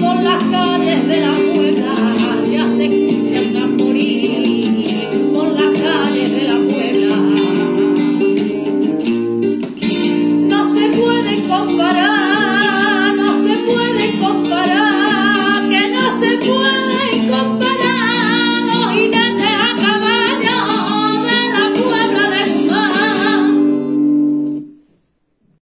por las calles de la